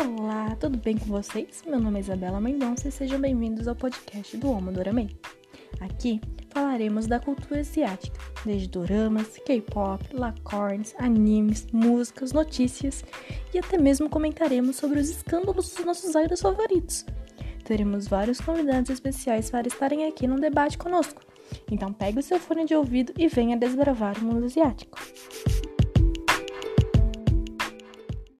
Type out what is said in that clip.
Olá, tudo bem com vocês? Meu nome é Isabela Mendonça e sejam bem-vindos ao podcast do Homo Doramei. Aqui falaremos da cultura asiática, desde doramas, K-pop, lacorns, animes, músicas, notícias e até mesmo comentaremos sobre os escândalos dos nossos idols favoritos. Teremos vários convidados especiais para estarem aqui no debate conosco. Então pegue o seu fone de ouvido e venha desbravar o mundo asiático.